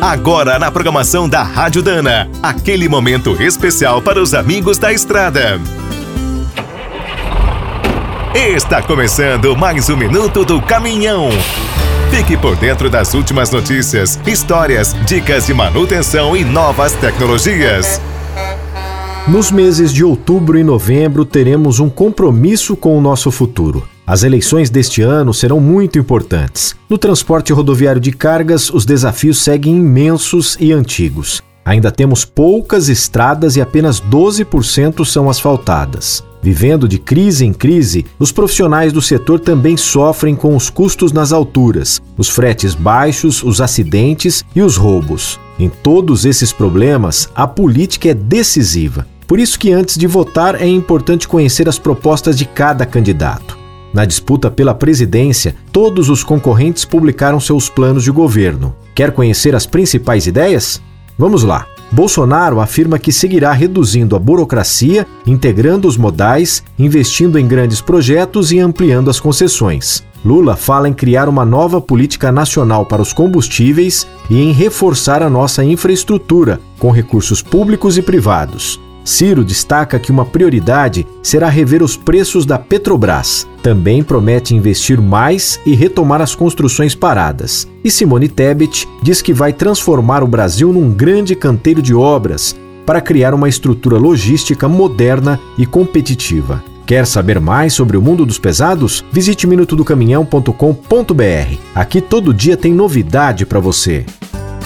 Agora na programação da Rádio Dana, aquele momento especial para os amigos da estrada. Está começando mais um minuto do caminhão. Fique por dentro das últimas notícias, histórias, dicas de manutenção e novas tecnologias. Nos meses de outubro e novembro teremos um compromisso com o nosso futuro. As eleições deste ano serão muito importantes. No transporte rodoviário de cargas, os desafios seguem imensos e antigos. Ainda temos poucas estradas e apenas 12% são asfaltadas. Vivendo de crise em crise, os profissionais do setor também sofrem com os custos nas alturas, os fretes baixos, os acidentes e os roubos. Em todos esses problemas, a política é decisiva. Por isso que antes de votar é importante conhecer as propostas de cada candidato. Na disputa pela presidência, todos os concorrentes publicaram seus planos de governo. Quer conhecer as principais ideias? Vamos lá! Bolsonaro afirma que seguirá reduzindo a burocracia, integrando os modais, investindo em grandes projetos e ampliando as concessões. Lula fala em criar uma nova política nacional para os combustíveis e em reforçar a nossa infraestrutura, com recursos públicos e privados. Ciro destaca que uma prioridade será rever os preços da Petrobras. Também promete investir mais e retomar as construções paradas. E Simone Tebet diz que vai transformar o Brasil num grande canteiro de obras para criar uma estrutura logística moderna e competitiva. Quer saber mais sobre o mundo dos pesados? Visite minutodocaminhão.com.br. Aqui todo dia tem novidade para você.